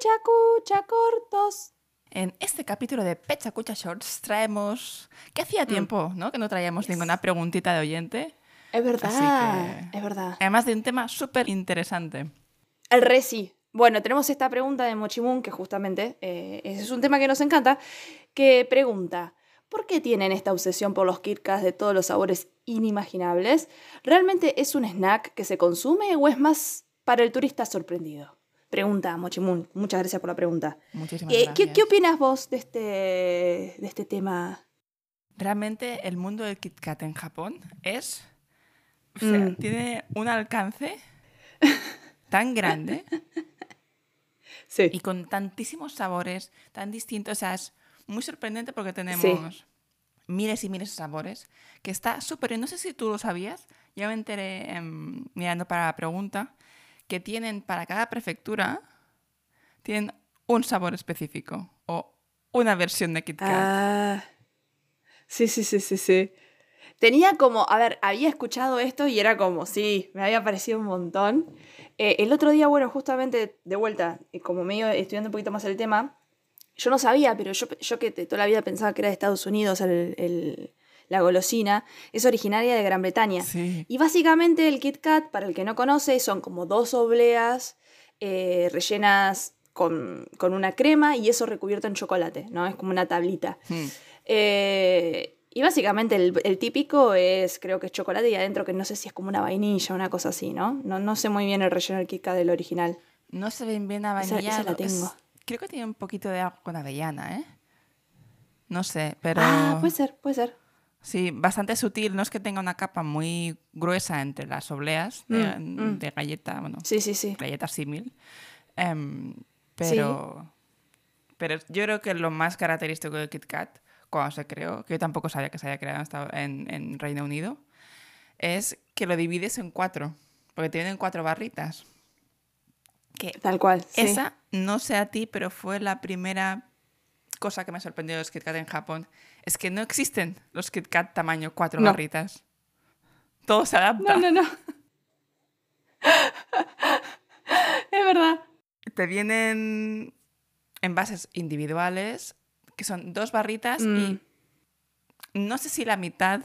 Cucha, cucha, cortos. En este capítulo de Pecha Cucha Shorts traemos... que hacía tiempo, ¿no? Que no traíamos ninguna preguntita de oyente. Es verdad, que- es verdad. Además de un tema súper interesante. El reci. Bueno, tenemos esta pregunta de Mochimun, que justamente eh, es un tema que nos encanta, que pregunta, ¿por qué tienen esta obsesión por los Kit Kats de todos los sabores inimaginables? ¿Realmente es un snack que se consume o es más para el turista sorprendido? Pregunta Mochimun, muchas gracias por la pregunta. Muchísimas Eh, ¿qué, gracias. qué opinas vos de este, de este tema? Realmente el mundo del Kit Kat en Japón es... O sea, Mm. tiene un alcance tan grande Sí. y con tantísimos sabores tan distintos. O sea, es muy sorprendente porque tenemos miles y miles de sabores que está súper... No sé si tú lo sabías, yo me enteré em, mirando para la pregunta que tienen para cada prefectura tienen un sabor específico o una versión de Kit Kat. Ah, sí, sí, sí, sí, sí. Tenía como, a ver, había escuchado esto y era como, sí, me había parecido un montón. Eh, el otro día, bueno, justamente de vuelta, eh, como medio estudiando un poquito más el tema, yo no sabía, pero yo, yo que toda la vida pensaba que era de Estados Unidos el- la golosina, es originaria de Gran Bretaña. Sí. Y básicamente el Kit Kat, para el que no conoce, son como dos obleas eh, rellenas con, con una crema y eso recubierto en chocolate, ¿no? Es como una tablita. Hmm. Eh, y básicamente el, el típico es, creo que es chocolate y adentro que no sé si es como una vainilla o una cosa así, ¿no? No, no sé muy bien el relleno del Kit Kat del original. No se ven bien a Esa- esa vainilla. la tengo. creo que tiene un poquito de algo con avellana, ¿eh? No sé, pero... Ah, puede ser, puede ser. Sí, bastante sutil. No es que tenga una capa muy gruesa entre las obleas de, Mm, mm. de galleta, bueno, Sí, sí, sí. galleta símil. Em, pero, pero yo creo que lo más característico de Kit Kat, cuando se creó, que yo tampoco sabía que se había creado hasta en, en Reino Unido, es que lo divides en cuatro, porque tienen cuatro barritas. Que Tal cual. sí. esa, no sé a ti, pero fue la primera cosa que me sorprendió de los Kit Kat en Japón. Es que no existen los Kit Kat tamaño cuatro No. barritas. Todo se adapta. No, no, no. es verdad. Te vienen envases individuales, que son dos barritas Mm. y no sé si la mitad,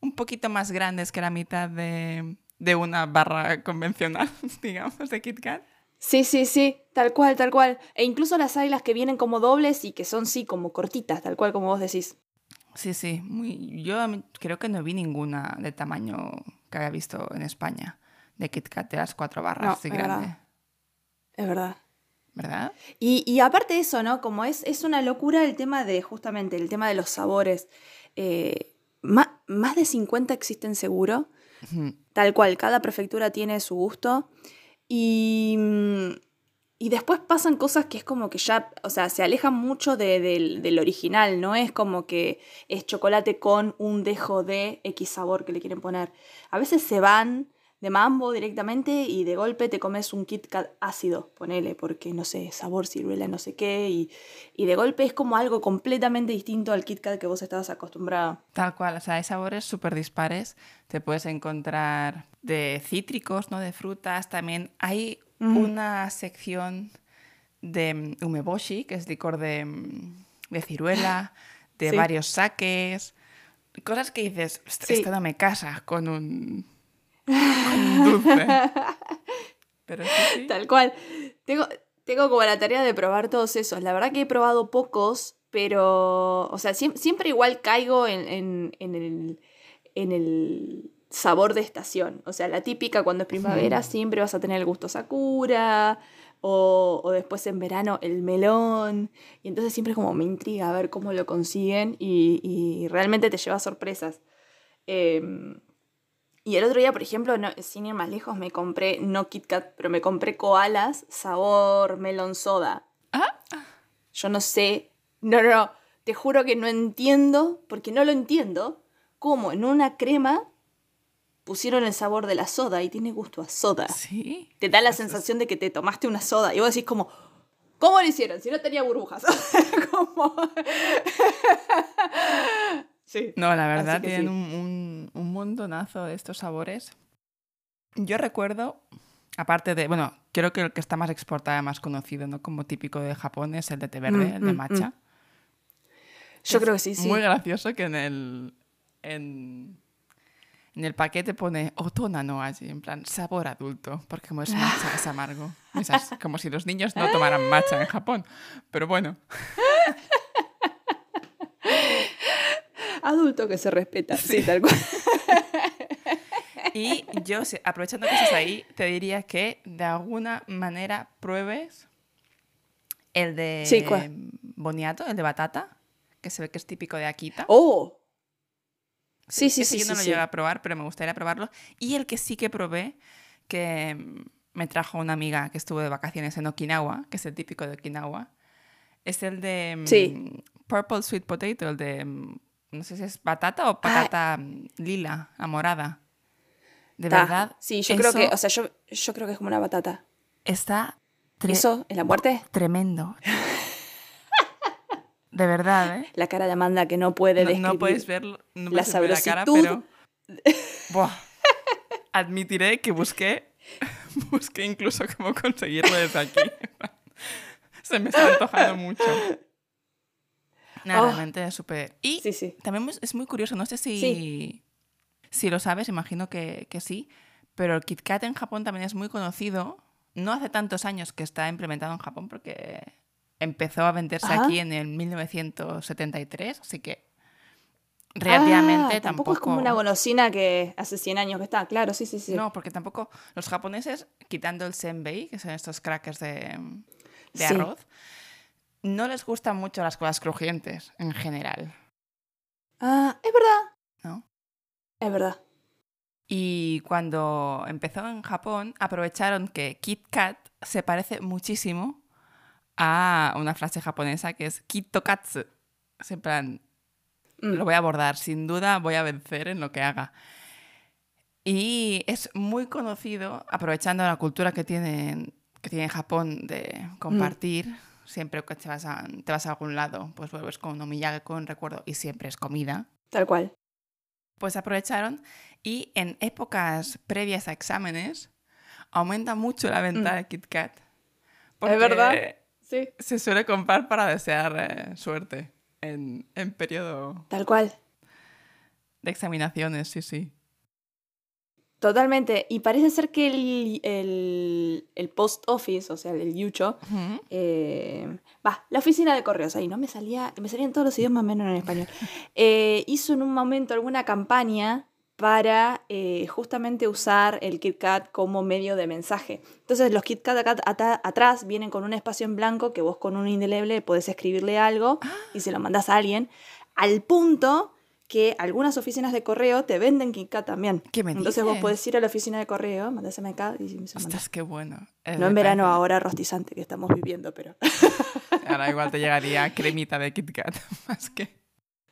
un poquito más grandes que la mitad de, de una barra convencional, digamos, de Kit Kat. Sí, sí, sí, tal cual, tal cual. E incluso las hay las que vienen como dobles y que son, sí, como cortitas, tal cual como vos decís. Sí, sí. Muy, yo creo que no vi ninguna de tamaño que había visto en España de Kit Kat de las cuatro barras No, así es grande. verdad. Es verdad. ¿Verdad? Y, y aparte de eso, ¿no? Como es, es una locura el tema de, justamente, el tema de los sabores. Eh, ma- más de 50 existen seguro. Tal cual, cada prefectura tiene su gusto. Y, mm, y después pasan cosas que es como que ya, o sea, se alejan mucho de- del, del original, no es como que es chocolate con un dejo de X sabor que le quieren poner. A veces se van de mambo directamente y de golpe te comes un Kit Kat ácido, ponele, porque no sé, sabor ciruela, no sé qué, y, y de golpe es como algo completamente distinto al Kit Kat que vos estabas acostumbrado. Tal cual, o sea, hay sabores súper dispares. Te puedes encontrar de cítricos, ¿no? De frutas. También hay una sección de mm, umeboshi, que es licor de, mm, de ciruela, de Sí. varios saques. Cosas que dices, "Ostras, Sí. esto no me casa con un, Pero sí, sí. Tal cual. Tengo, tengo como la tarea de probar todos esos. La verdad que he probado pocos, pero. O sea, siem- siempre igual caigo en, en- en el, en el sabor de estación. O sea, la típica cuando es primavera siempre vas a tener el gusto Sakura. O, o después en verano el melón. Y entonces siempre como me intriga a ver cómo lo consiguen. Y, y realmente te lleva sorpresas. Em, y el otro día, por ejemplo, no- sin ir más lejos, me compré, no Kit Kat, pero me compré koalas sabor melon soda. Ah. Yo no sé, no, no, no, te juro que no entiendo, porque no lo entiendo, cómo en una crema pusieron el sabor de la soda y tiene gusto a soda. Sí. Te da la sensación de que te tomaste una soda y vos decís como, ¿cómo lo hicieron? Si no tenía burbujas. Como- sí. No, la verdad, tienen sí. un, un, un montonazo de estos sabores. Yo recuerdo Aparte de, bueno, creo que el que está más exportado, más conocido, ¿no? Como típico de Japón es el de té verde, Mm, el de mm, matcha. mm. Yo Es creo que sí, sí. Muy gracioso que en el, en, en el paquete pone otona no allí, en plan sabor adulto, porque como es matcha es amargo. Como si los niños no tomaran matcha en Japón. Pero bueno, Adulto que se respeta, sí, tal cual. y yo, aprovechando que estás ahí, te diría que de alguna manera pruebes el de Sí, boniato, el de batata, que se ve que es típico de Akita. ¡Oh! Sí, sí, Ese sí, yo no sí, lo sí. llegué a probar, pero me gustaría probarlo. Y el que sí que probé, que me trajo una amiga que estuvo de vacaciones en Okinawa, que es el típico de Okinawa, es el de mm, Sí. Purple Sweet Potato, el de, mm, no sé si es batata Ah. o patata mm, lila, la morada. De Ta. verdad. Sí, yo creo que, o sea, yo, yo creo que es como una batata. Está ¿Eso es la muerte? tremendo. De verdad, ¿eh? La cara de Amanda que no puede No, describir. no puedes verlo, no la ver la cara, sabrositud. pero Buah. admitiré que busqué, busqué incluso cómo conseguirlo desde aquí. Se me está antojando mucho. No, Oh. realmente es súper. Y Sí, sí. también es- muy curioso, no sé si, Sí. si lo sabes, imagino que, que sí, pero el Kit Kat en Japón también es muy conocido. No hace tantos años que está implementado en Japón porque empezó a venderse Ajá. aquí en el 1973, así que relativamente Ah, tampoco... es como una golosina que hace 100 años que está, claro, sí, sí, sí. No, porque tampoco los japoneses, quitando el senbei, que son estos crackers de, de arroz, no les gustan mucho las cosas crujientes en general, Ah, es verdad, ¿no? es verdad. Y cuando empezó en Japón, aprovecharon que Kit Kat se parece muchísimo a una frase japonesa que es Kitokatsu. Es en plan, Mm. lo voy a abordar, sin duda voy a vencer en lo que haga. Y es muy conocido, aprovechando la cultura que tiene, que tiene Japón de compartir, siempre que te vas, a, te vas a algún lado, pues vuelves con un con un recuerdo, y siempre es comida. Tal cual. Pues aprovecharon y en épocas previas a exámenes aumenta mucho la venta Mm. de Kit Kat. ¿Es verdad? Sí. Se suele comprar para desear eh, suerte en, en periodo Tal cual. de examinaciones, sí, sí. Totalmente. Y parece ser que el, el, el post office, o sea, el Yucho, eh, va, la oficina de correos, ahí no me salía, me salían todos los idiomas menos en español, eh, hizo en un momento alguna campaña para eh, justamente usar el KitKat como medio de mensaje. Entonces los KitKat acá ata- atrás vienen con un espacio en blanco que vos con un indeleble podés escribirle algo y se lo mandás a alguien, al punto que algunas oficinas de correo te venden KitKat también. ¿Qué me Entonces vos podés ir a la oficina de correo, mandáseme acá y mandás. Ostras, qué bueno. Eh, No en me verano ahora rostizante que estamos viviendo, pero... Ahora igual te llegaría cremita de Kit Kat, más que...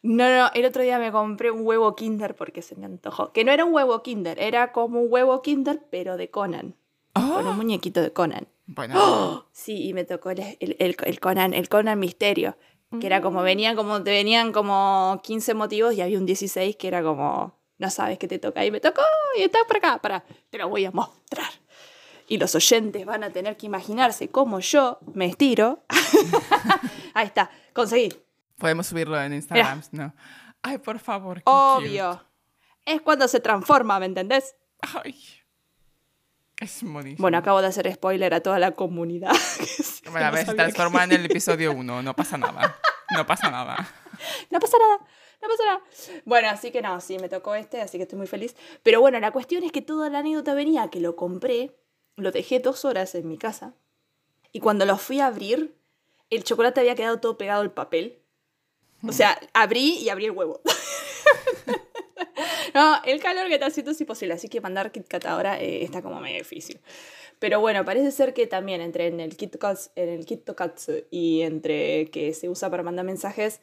No, no, el otro día me compré un huevo Kinder porque se me antojó. Que no era un huevo Kinder, era como un huevo Kinder, pero de Conan. Con un ¡Oh! muñequito de Conan. Bueno, Sí, y me tocó el, el- el- el Conan, el Conan Misterio. Que era como, venían como, te venían como 15 motivos y había un 16 que era como, no sabes qué te toca. Y me tocó, y está por acá, para, te lo voy a mostrar. Y los oyentes van a tener que imaginarse cómo yo me estiro. Ahí está, conseguí. podemos subirlo en Instagram, ¿no? Ay, por favor, qué Obvio. Es cuando se transforma, ¿me entendés? Ay. Es buenísimo. Bueno, acabo de hacer spoiler a toda la comunidad. que se- Bueno, a no se que- transforma en el episodio 1, no pasa nada. No pasa nada. No pasa nada, no pasa nada. Bueno, así que no, sí, me tocó este, así que estoy muy feliz. Pero bueno, la cuestión es que toda la anécdota venía que lo compré, lo dejé dos horas en mi casa, y cuando lo fui a abrir, el chocolate había quedado todo pegado al papel. O sea, abrí y abrí el huevo. no, el calor que está haciendo es imposible, así que mandar KitKat ahora eh, está como medio difícil. Pero bueno, parece ser que también entre en el KitKat, en el KitKatsu y entre que se usa para mandar mensajes,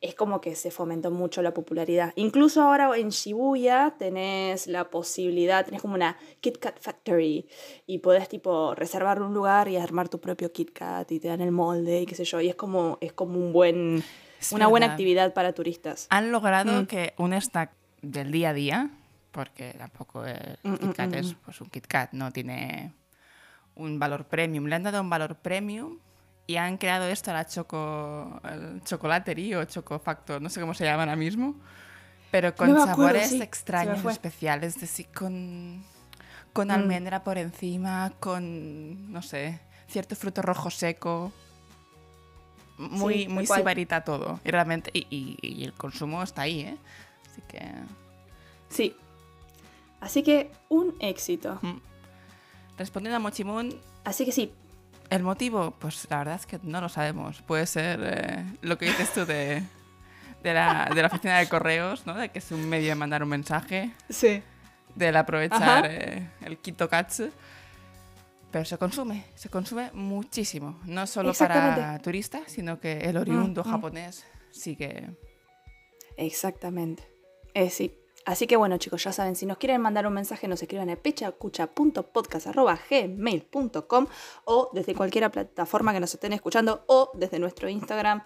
es como que se fomentó mucho la popularidad. Incluso ahora en Shibuya tenés la posibilidad, tenés como una KitKat Factory y podés tipo reservar un lugar y armar tu propio KitKat y te dan el molde y qué sé yo. Y es como, es como un buen, Es una buena verdad. actividad para turistas. Han logrado Mm. que un snack del día a día, porque tampoco el Mm, mm, Kit Kat mm, es mm. pues, un Kit Kat, no tiene un valor premium. Le han dado un valor premium y han creado esto, la choco, el chocolatería o chocofactor, no sé cómo se llama ahora mismo, pero con sabores extraños, especiales, es decir, con, con mm. almendra por encima, con, no sé, cierto fruto rojo seco. Muy, muy sibarita todo. Y realmente, y, y, el consumo está ahí, ¿eh? Así que. Sí. Así que un éxito. Mm. Respondiendo a Mochimun. Así que sí. El motivo, pues la verdad es que no lo sabemos. Puede ser eh, lo que dices tú de, de, la, de, la, oficina de correos, ¿no? De que es un medio de mandar un mensaje. Sí. Del aprovechar eh, el Kito Katsu. Pero se consume, se consume muchísimo. No solo para turistas, sino que el oriundo mm, mm. japonés sigue. Exactamente. Eh, sí. Así que bueno, chicos, ya saben, si nos quieren mandar un mensaje, nos escriban a pechacucha.podcast.gmail.com o desde cualquier plataforma que nos estén escuchando o desde nuestro Instagram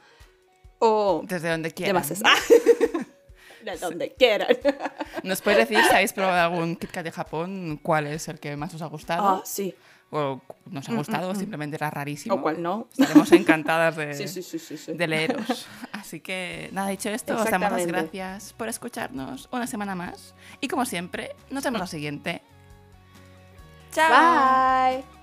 o... Desde donde quieran. de donde quieran. ¿Nos puedes decir si habéis probado algún KitKat de Japón? ¿Cuál es el que más os ha gustado? Ah, sí o nos ha mm, gustado, mm, mm. simplemente era rarísimo. O cual no. Estaremos encantadas de, de leeros. Así que, nada, dicho esto, os damos las gracias por escucharnos una semana más. Y como siempre, nos vemos la siguiente. Chao. Bye.